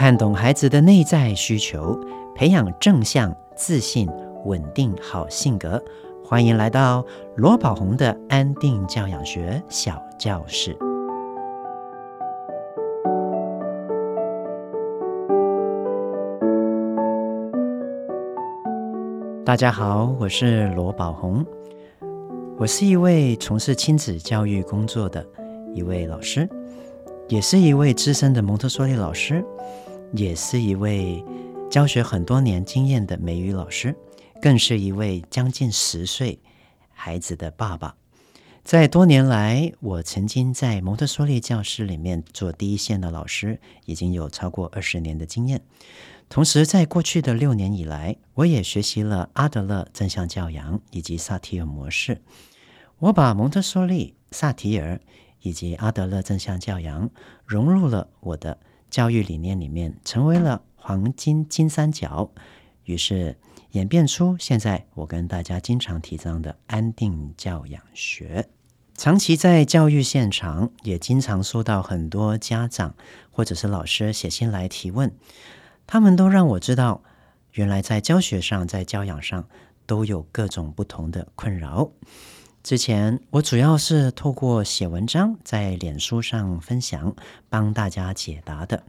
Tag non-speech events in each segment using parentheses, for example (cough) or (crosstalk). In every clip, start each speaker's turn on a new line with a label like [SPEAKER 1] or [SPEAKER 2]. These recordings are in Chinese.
[SPEAKER 1] 看懂孩子的内在需求，培养正向、自信、稳定好性格。欢迎来到罗宝红的安定教养学小教室。大家好，我是罗宝红，我是一位从事亲子教育工作的一位老师。也是一位资深的蒙特梭利老师，也是一位教学很多年经验的美语老师，更是一位将近十岁孩子的爸爸。在多年来，我曾经在蒙特梭利教室里面做第一线的老师，已经有超过二十年的经验。同时，在过去的六年以来，我也学习了阿德勒正向教养以及萨提尔模式。我把蒙特梭利、萨提尔。以及阿德勒正向教养融入了我的教育理念里面，成为了黄金金三角，于是演变出现在我跟大家经常提倡的安定教养学。长期在教育现场，也经常收到很多家长或者是老师写信来提问，他们都让我知道，原来在教学上，在教养上都有各种不同的困扰。之前我主要是透过写文章在脸书上分享，帮大家解答的。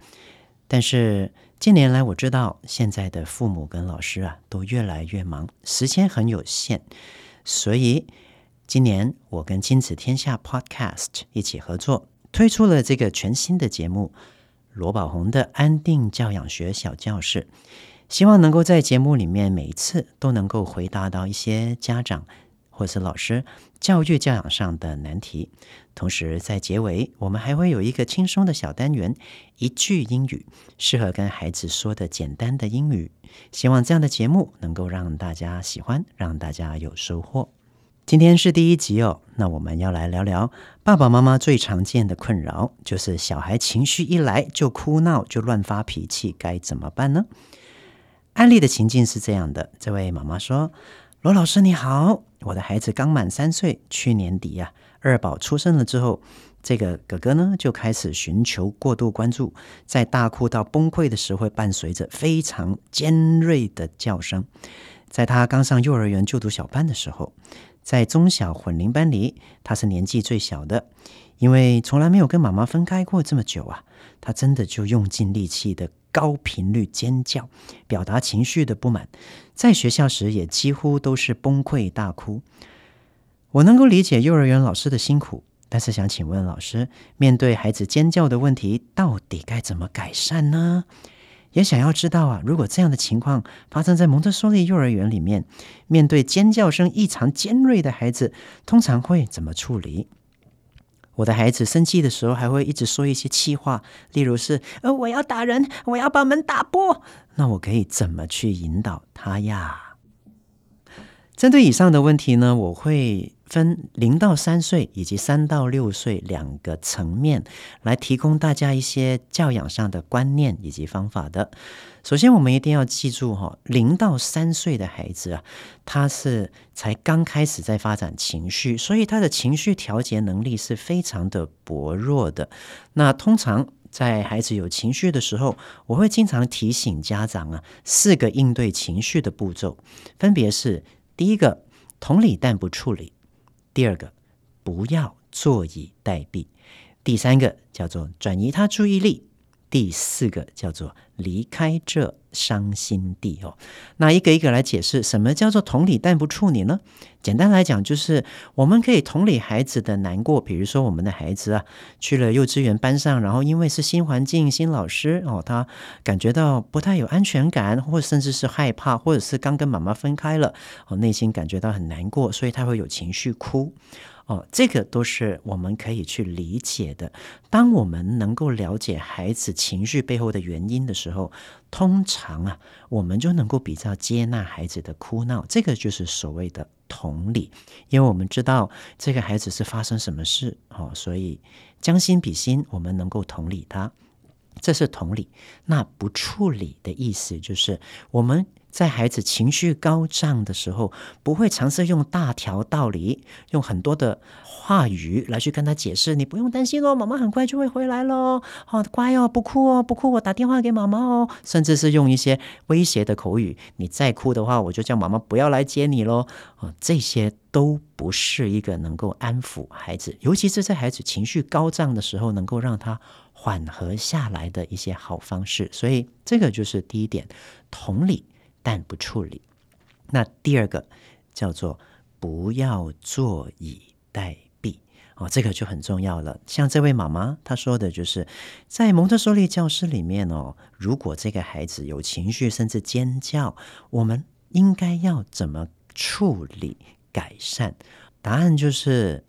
[SPEAKER 1] 但是近年来我知道，现在的父母跟老师啊都越来越忙，时间很有限，所以今年我跟亲子天下 Podcast 一起合作，推出了这个全新的节目——罗宝红的安定教养学小教室，希望能够在节目里面每一次都能够回答到一些家长。或是老师教育教养上的难题，同时在结尾，我们还会有一个轻松的小单元，一句英语，适合跟孩子说的简单的英语。希望这样的节目能够让大家喜欢，让大家有收获。今天是第一集哦，那我们要来聊聊爸爸妈妈最常见的困扰，就是小孩情绪一来就哭闹，就乱发脾气，该怎么办呢？案例的情境是这样的，这位妈妈说。罗老师你好，我的孩子刚满三岁，去年底呀、二宝出生了之后，这个哥哥呢就开始寻求过度关注，在大哭到崩溃的时候，会伴随着非常尖锐的叫声。在他刚上幼儿园就读小班的时候，在中小混龄班里，他是年纪最小的，因为从来没有跟妈妈分开过这么久啊，他真的就用尽力气的。高频率尖叫，表达情绪的不满，在学校时也几乎都是崩溃大哭。我能够理解幼儿园老师的辛苦，但是想请问老师，面对孩子尖叫的问题，到底该怎么改善呢？也想要知道啊，如果这样的情况发生在蒙特梭利幼儿园里面，面对尖叫声异常尖锐的孩子，通常会怎么处理？我的孩子生气的时候，还会一直说一些气话，例如是“呃，我要打人，我要把门打破”。那我可以怎么去引导他呀？针对以上的问题呢，我会分零到三岁以及三到六岁两个层面来提供大家一些教养上的观念以及方法的。首先，我们一定要记住哈，零到三岁的孩子啊，他是才刚开始在发展情绪，所以他的情绪调节能力是非常的薄弱的。那通常在孩子有情绪的时候，我会经常提醒家长啊，四个应对情绪的步骤，分别是：第一个，同理但不处理；第二个，不要坐以待毙；第三个叫做转移他注意力。第四个叫做离开这伤心地哦，那一个一个来解释，什么叫做同理但不处理呢？简单来讲，就是我们可以同理孩子的难过，比如说我们的孩子啊，去了幼稚园班上，然后因为是新环境、新老师哦，他感觉到不太有安全感，或甚至是害怕，或者是刚跟妈妈分开了，哦，内心感觉到很难过，所以他会有情绪哭。哦，这个都是我们可以去理解的。当我们能够了解孩子情绪背后的原因的时候，通常啊，我们就能够比较接纳孩子的哭闹。这个就是所谓的同理，因为我们知道这个孩子是发生什么事，哦，所以将心比心，我们能够同理他。这是同理。那不处理的意思就是我们在孩子情绪高涨的时候，不会尝试用大条道理，用很多的话语来去跟他解释。你不用担心哦，妈妈很快就会回来喽。好乖哦，不哭哦，不哭，我打电话给妈妈哦。甚至是用一些威胁的口语，你再哭的话，我就叫妈妈不要来接你喽。哦，这些都不是一个能够安抚孩子，尤其是在孩子情绪高涨的时候，能够让他缓和下来的一些好方式。所以，这个就是第一点，同理。但不处理。那第二个叫做不要坐以待毙哦，这个就很重要了。像这位妈妈她说的就是，在蒙特梭利教室里面哦，如果这个孩子有情绪甚至尖叫，我们应该要怎么处理改善？答案就是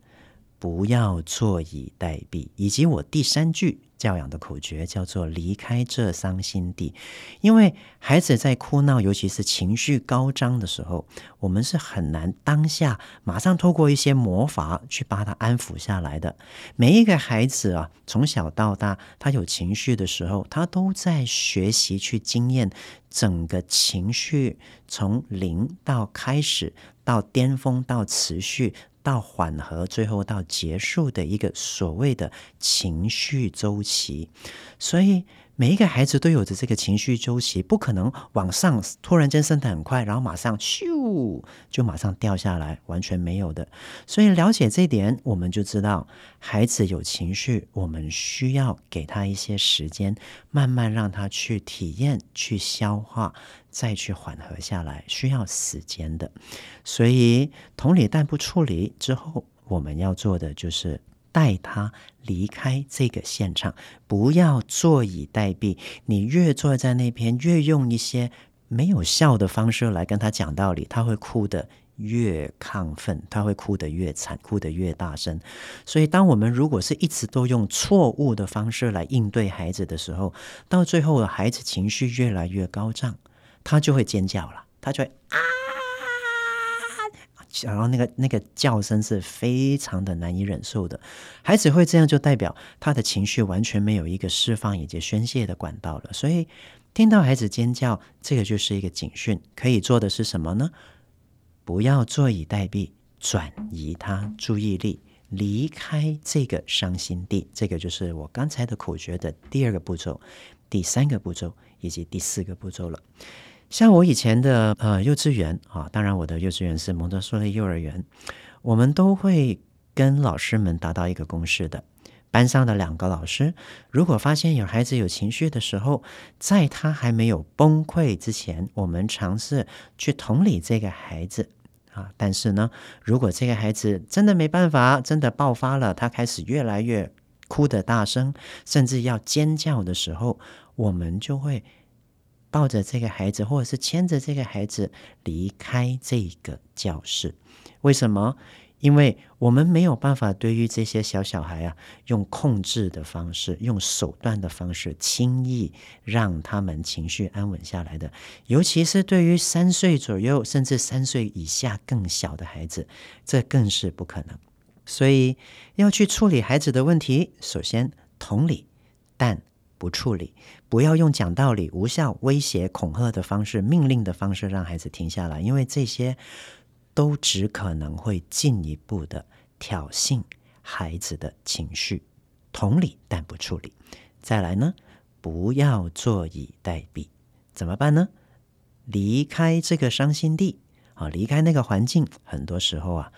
[SPEAKER 1] 不要坐以待毙，以及我第三句。教养的口诀叫做“离开这伤心地”，因为孩子在哭闹，尤其是情绪高涨的时候，我们是很难当下马上透过一些魔法去把他安抚下来的。每一个孩子啊，从小到大，他有情绪的时候，他都在学习去经验整个情绪从零到开始，到巅峰，到持续。到缓和，最后到结束的一个所谓的情绪周期，所以每一个孩子都有着这个情绪周期，不可能往上突然间升得很快，然后马上咻就马上掉下来，完全没有的。所以了解这一点，我们就知道孩子有情绪，我们需要给他一些时间，慢慢让他去体验、去消化。再去缓和下来，需要时间的。所以同理但不处理之后，我们要做的就是带他离开这个现场，不要坐以待毙。你越坐在那边，越用一些没有效的方式来跟他讲道理，他会哭得越亢奋，他会哭得越惨，哭得越大声。所以，当我们如果是一直都用错误的方式来应对孩子的时候，到最后，孩子情绪越来越高涨。他就会尖叫了，他就会啊，然后那个那个叫声是非常的难以忍受的。孩子会这样，就代表他的情绪完全没有一个释放以及宣泄的管道了。所以听到孩子尖叫，这个就是一个警讯。可以做的是什么呢？不要坐以待毙，转移他注意力，离开这个伤心地。这个就是我刚才的口诀的第二个步骤、第三个步骤以及第四个步骤了。像我以前的呃幼稚园啊，当然我的幼稚园是蒙特梭利幼儿园，我们都会跟老师们达到一个共识的。班上的两个老师，如果发现有孩子有情绪的时候，在他还没有崩溃之前，我们尝试去同理这个孩子啊。但是呢，如果这个孩子真的没办法，真的爆发了，他开始越来越哭得大声，甚至要尖叫的时候，我们就会。抱着这个孩子，或者是牵着这个孩子离开这个教室。为什么？因为我们没有办法对于这些小小孩啊，用控制的方式、用手段的方式，轻易让他们情绪安稳下来的。尤其是对于三岁左右，甚至三岁以下更小的孩子，这更是不可能。所以要去处理孩子的问题，首先同理，但不处理。不要用讲道理、无效威胁、恐吓的方式、命令的方式让孩子停下来，因为这些都只可能会进一步的挑衅孩子的情绪。同理，但不处理。再来呢，不要坐以待毙，怎么办呢？离开这个伤心地啊，离开那个环境。很多时候啊，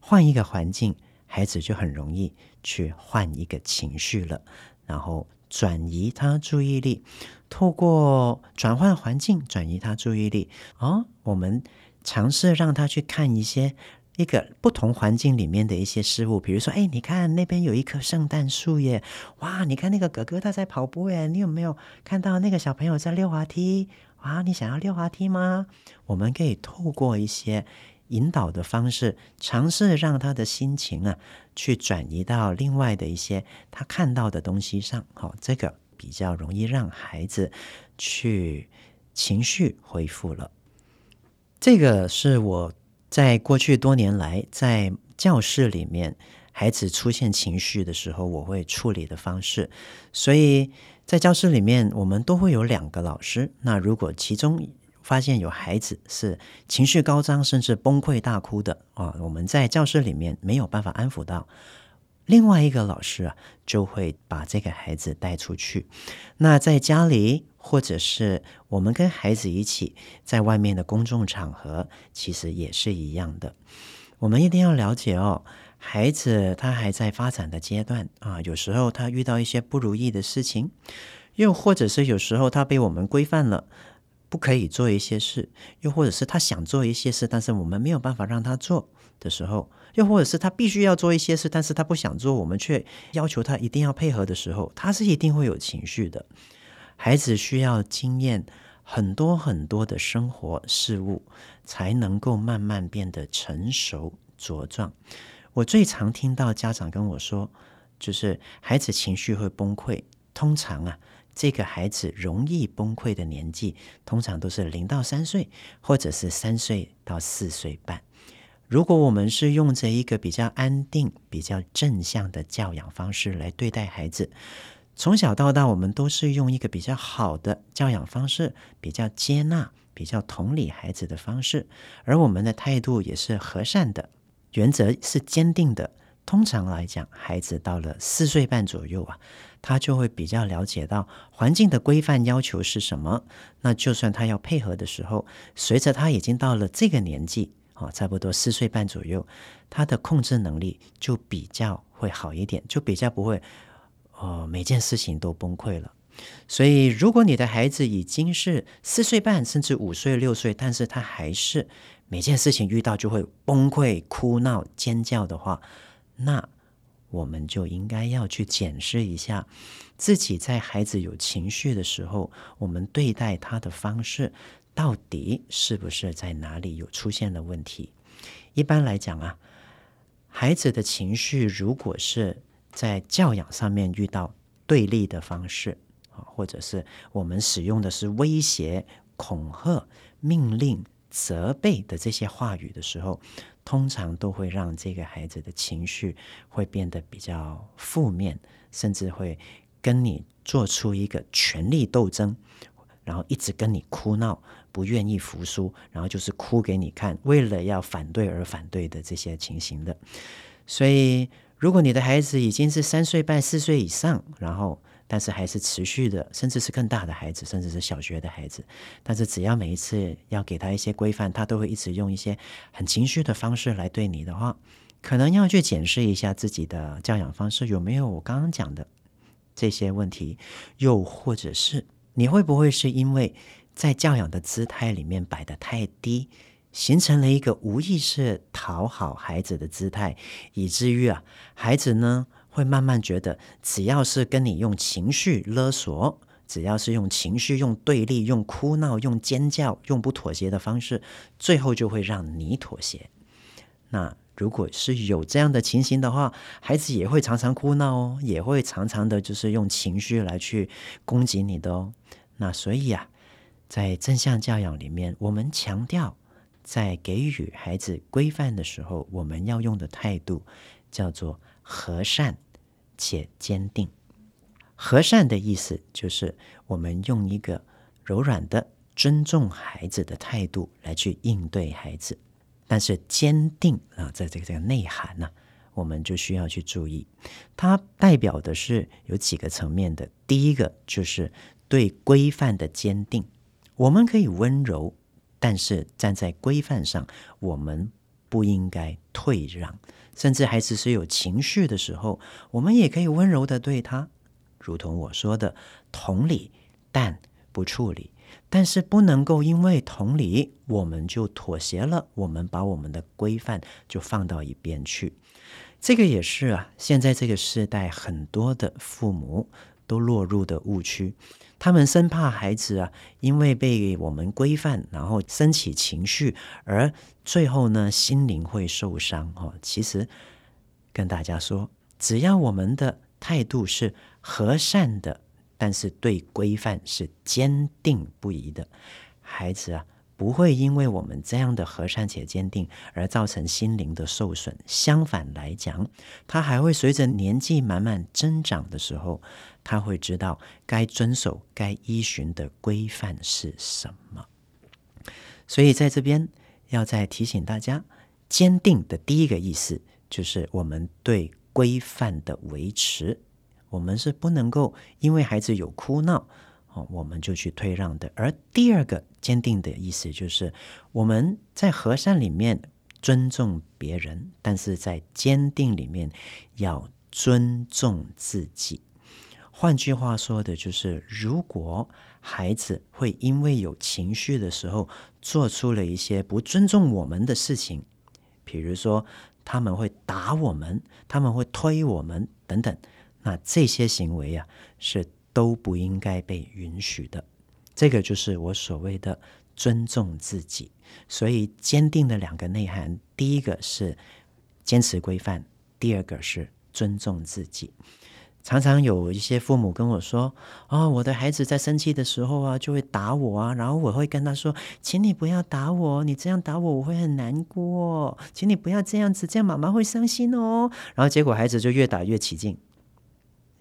[SPEAKER 1] 换一个环境，孩子就很容易去换一个情绪了，然后。转移他注意力，透过转换环境转移他注意力。哦，我们尝试让他去看一些一个不同环境里面的一些事物，比如说，哎，你看那边有一棵圣诞树耶！哇，你看那个哥哥他在跑步耶！你有没有看到那个小朋友在溜滑梯？哇，你想要溜滑梯吗？我们可以透过一些。引导的方式，尝试让他的心情啊，去转移到另外的一些他看到的东西上。好，这个比较容易让孩子去情绪恢复了。这个是我在过去多年来在教室里面，孩子出现情绪的时候，我会处理的方式。所以在教室里面，我们都会有两个老师。那如果其中发现有孩子是情绪高涨，甚至崩溃大哭的啊，我们在教室里面没有办法安抚到，另外一个老师啊就会把这个孩子带出去。那在家里，或者是我们跟孩子一起在外面的公众场合，其实也是一样的。我们一定要了解哦，孩子他还在发展的阶段啊，有时候他遇到一些不如意的事情，又或者是有时候他被我们规范了。不可以做一些事，又或者是他想做一些事，但是我们没有办法让他做的时候，又或者是他必须要做一些事，但是他不想做，我们却要求他一定要配合的时候，他是一定会有情绪的。孩子需要经验很多很多的生活事物，才能够慢慢变得成熟茁壮。我最常听到家长跟我说，就是孩子情绪会崩溃，通常啊。这个孩子容易崩溃的年纪，通常都是零到三岁，或者是三岁到四岁半。如果我们是用着一个比较安定、比较正向的教养方式来对待孩子，从小到大，我们都是用一个比较好的教养方式，比较接纳、比较同理孩子的方式，而我们的态度也是和善的，原则是坚定的。通常来讲，孩子到了四岁半左右啊，他就会比较了解到环境的规范要求是什么。那就算他要配合的时候，随着他已经到了这个年纪啊，差不多四岁半左右，他的控制能力就比较会好一点，就比较不会哦，每件事情都崩溃了。所以，如果你的孩子已经是四岁半，甚至五岁、六岁，但是他还是每件事情遇到就会崩溃、哭闹、尖叫的话，那我们就应该要去检视一下自己在孩子有情绪的时候，我们对待他的方式到底是不是在哪里有出现了问题？一般来讲啊，孩子的情绪如果是在教养上面遇到对立的方式啊，或者是我们使用的是威胁、恐吓、命令、责备的这些话语的时候。通常都会让这个孩子的情绪会变得比较负面，甚至会跟你做出一个权力斗争，然后一直跟你哭闹，不愿意服输，然后就是哭给你看，为了要反对而反对的这些情形的。所以，如果你的孩子已经是三岁半、四岁以上，然后但是还是持续的，甚至是更大的孩子，甚至是小学的孩子。但是只要每一次要给他一些规范，他都会一直用一些很情绪的方式来对你的话，可能要去检视一下自己的教养方式有没有我刚刚讲的这些问题，又或者是你会不会是因为在教养的姿态里面摆得太低，形成了一个无意识讨好孩子的姿态，以至于啊，孩子呢，会慢慢觉得，只要是跟你用情绪勒索，只要是用情绪、用对立、用哭闹、用尖叫、用不妥协的方式，最后就会让你妥协。那如果是有这样的情形的话，孩子也会常常哭闹哦，也会常常的就是用情绪来去攻击你的哦。那所以啊，在正向教养里面，我们强调，在给予孩子规范的时候，我们要用的态度叫做和善。且坚定，和善的意思就是我们用一个柔软的尊重孩子的态度来去应对孩子，但是坚定啊，在这个这个内涵呢，我们就需要去注意，它代表的是有几个层面的。第一个就是对规范的坚定，我们可以温柔，但是站在规范上，我们不应该退让。甚至孩子是有情绪的时候，我们也可以温柔的对他，如同我说的，同理，但不处理。但是不能够因为同理，我们就妥协了，我们把我们的规范就放到一边去。这个也是啊，现在这个时代很多的父母都落入的误区。他们生怕孩子啊，因为被我们规范，然后升起情绪，而最后呢，心灵会受伤。哦，其实跟大家说，只要我们的态度是和善的，但是对规范是坚定不移的，孩子啊。不会因为我们这样的和善且坚定而造成心灵的受损。相反来讲，他还会随着年纪慢慢增长的时候，他会知道该遵守、该依循的规范是什么。所以在这边要再提醒大家，坚定的第一个意思就是我们对规范的维持，我们是不能够因为孩子有哭闹，我们就去退让的。而第二个坚定的意思就是我们在和善里面尊重别人，但是在坚定里面要尊重自己。换句话说的就是，如果孩子会因为有情绪的时候，做出了一些不尊重我们的事情，比如说他们会打我们，他们会推我们等等，那这些行为啊，是都不应该被允许的。这个就是我所谓的尊重自己。所以坚定的两个内涵，第一个是坚持规范，第二个是尊重自己。常常有一些父母跟我说：“哦，我的孩子在生气的时候啊，就会打我啊。”然后我会跟他说：“请你不要打我，你这样打我，我会很难过。请你不要这样子，这样妈妈会伤心哦。”然后结果孩子就越打越起劲。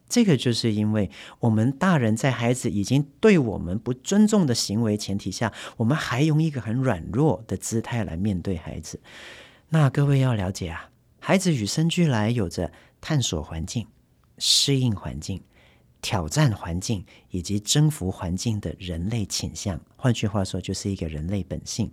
[SPEAKER 1] 这个就是因为我们大人在孩子已经对我们不尊重的行为前提下，我们还用一个很软弱的姿态来面对孩子。那各位要了解啊，孩子与生俱来有着探索环境。适应环境、挑战环境以及征服环境的人类倾向，换句话说，就是一个人类本性。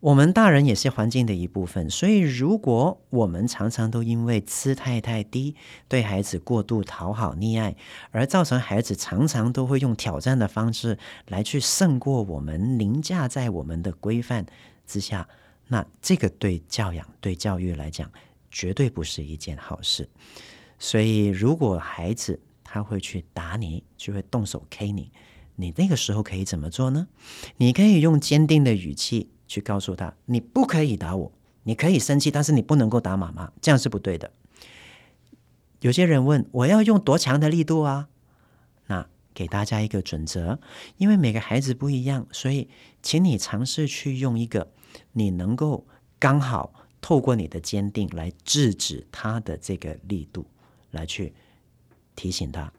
[SPEAKER 1] 我们大人也是环境的一部分，所以如果我们常常都因为姿态太低，对孩子过度讨好溺爱，而造成孩子常常都会用挑战的方式来去胜过我们，凌驾在我们的规范之下，那这个对教养、对教育来讲，绝对不是一件好事。所以，如果孩子他会去打你，就会动手 K 你，你那个时候可以怎么做呢？你可以用坚定的语气去告诉他：你不可以打我，你可以生气，但是你不能够打妈妈，这样是不对的。有些人问我要用多强的力度啊？那给大家一个准则，因为每个孩子不一样，所以请你尝试去用一个你能够刚好透过你的坚定来制止他的这个力度。来去提醒他，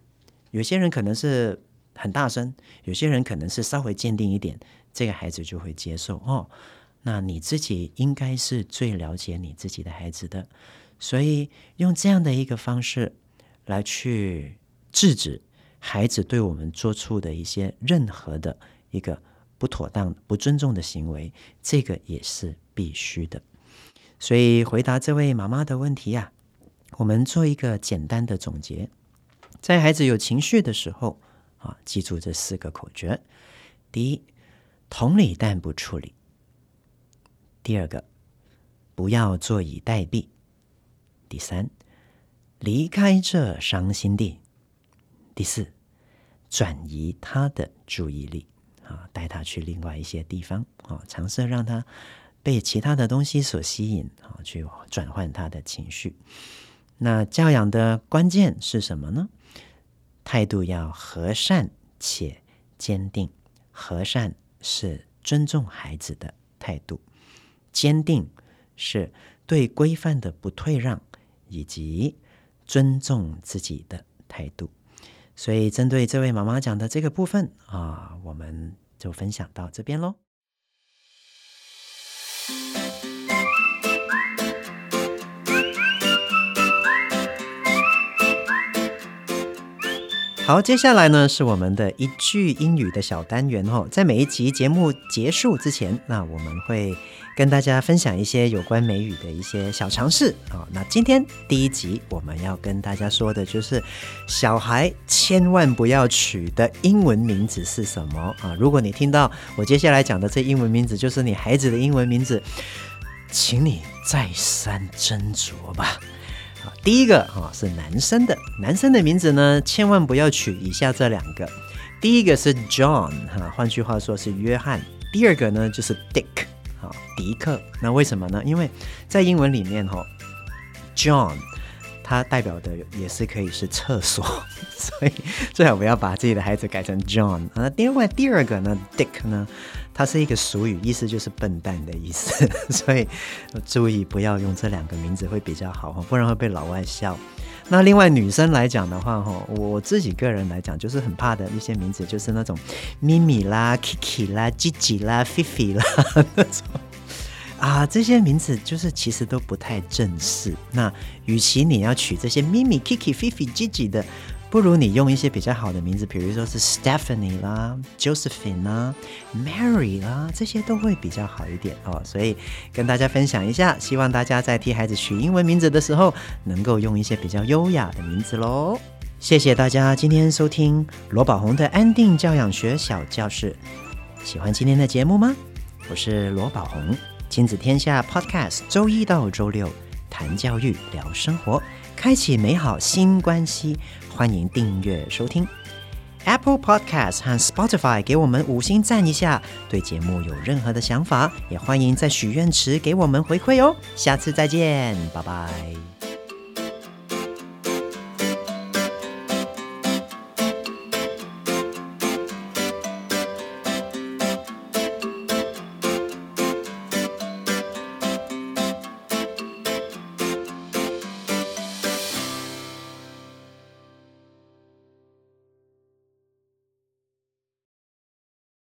[SPEAKER 1] 有些人可能是很大声，有些人可能是稍微坚定一点，这个孩子就会接受哦。那你自己应该是最了解你自己的孩子的，所以用这样的一个方式来去制止孩子对我们做出的一些任何的一个不妥当、不尊重的行为，这个也是必须的。所以回答这位妈妈的问题呀、啊。我们做一个简单的总结，在孩子有情绪的时候，啊，记住这四个口诀：第一，同理但不处理；第二个，不要坐以待毙；第三，离开这伤心地；第四，转移他的注意力，啊，带他去另外一些地方，啊，尝试让他被其他的东西所吸引，啊，去转换他的情绪。那教养的关键是什么呢？态度要和善且坚定。和善是尊重孩子的态度，坚定是对规范的不退让，以及尊重自己的态度。所以，针对这位妈妈讲的这个部分啊，我们就分享到这边喽。好，接下来呢是我们的一句英语的小单元哦。在每一集节目结束之前，那我们会跟大家分享一些有关美语的一些小常识啊。那今天第一集我们要跟大家说的就是，小孩千万不要取的英文名字是什么啊？如果你听到我接下来讲的这英文名字就是你孩子的英文名字，请你再三斟酌吧。第一个啊是男生的，男生的名字呢，千万不要取以下这两个。第一个是 John 哈，换句话说是约翰。第二个呢就是 Dick 啊，迪克。那为什么呢？因为在英文里面哈，John 它代表的也是可以是厕所，(laughs) 所以最好不要把自己的孩子改成 John。那另外第二个呢，Dick 呢？它是一个俗语，意思就是笨蛋的意思，(laughs) 所以注意不要用这两个名字会比较好，不然会被老外笑。那另外女生来讲的话，哈，我自己个人来讲，就是很怕的一些名字，就是那种咪咪啦、Kiki 啦、Gigi 啦、菲菲啦 (laughs) 那种啊，这些名字就是其实都不太正式。那与其你要取这些咪咪、Kiki、菲菲、Gigi 的。不如你用一些比较好的名字，比如说是 Stephanie 啦、Josephine 啦、Mary 啦，这些都会比较好一点哦。所以跟大家分享一下，希望大家在替孩子取英文名字的时候，能够用一些比较优雅的名字喽。谢谢大家今天收听罗宝鸿的安定教养学小教室。喜欢今天的节目吗？我是罗宝鸿，亲子天下 Podcast，周一到周六谈教育、聊生活，开启美好新关系。欢迎订阅收听 Apple Podcast 和 Spotify，给我们五星赞一下。对节目有任何的想法，也欢迎在许愿池给我们回馈哦。下次再见，拜拜。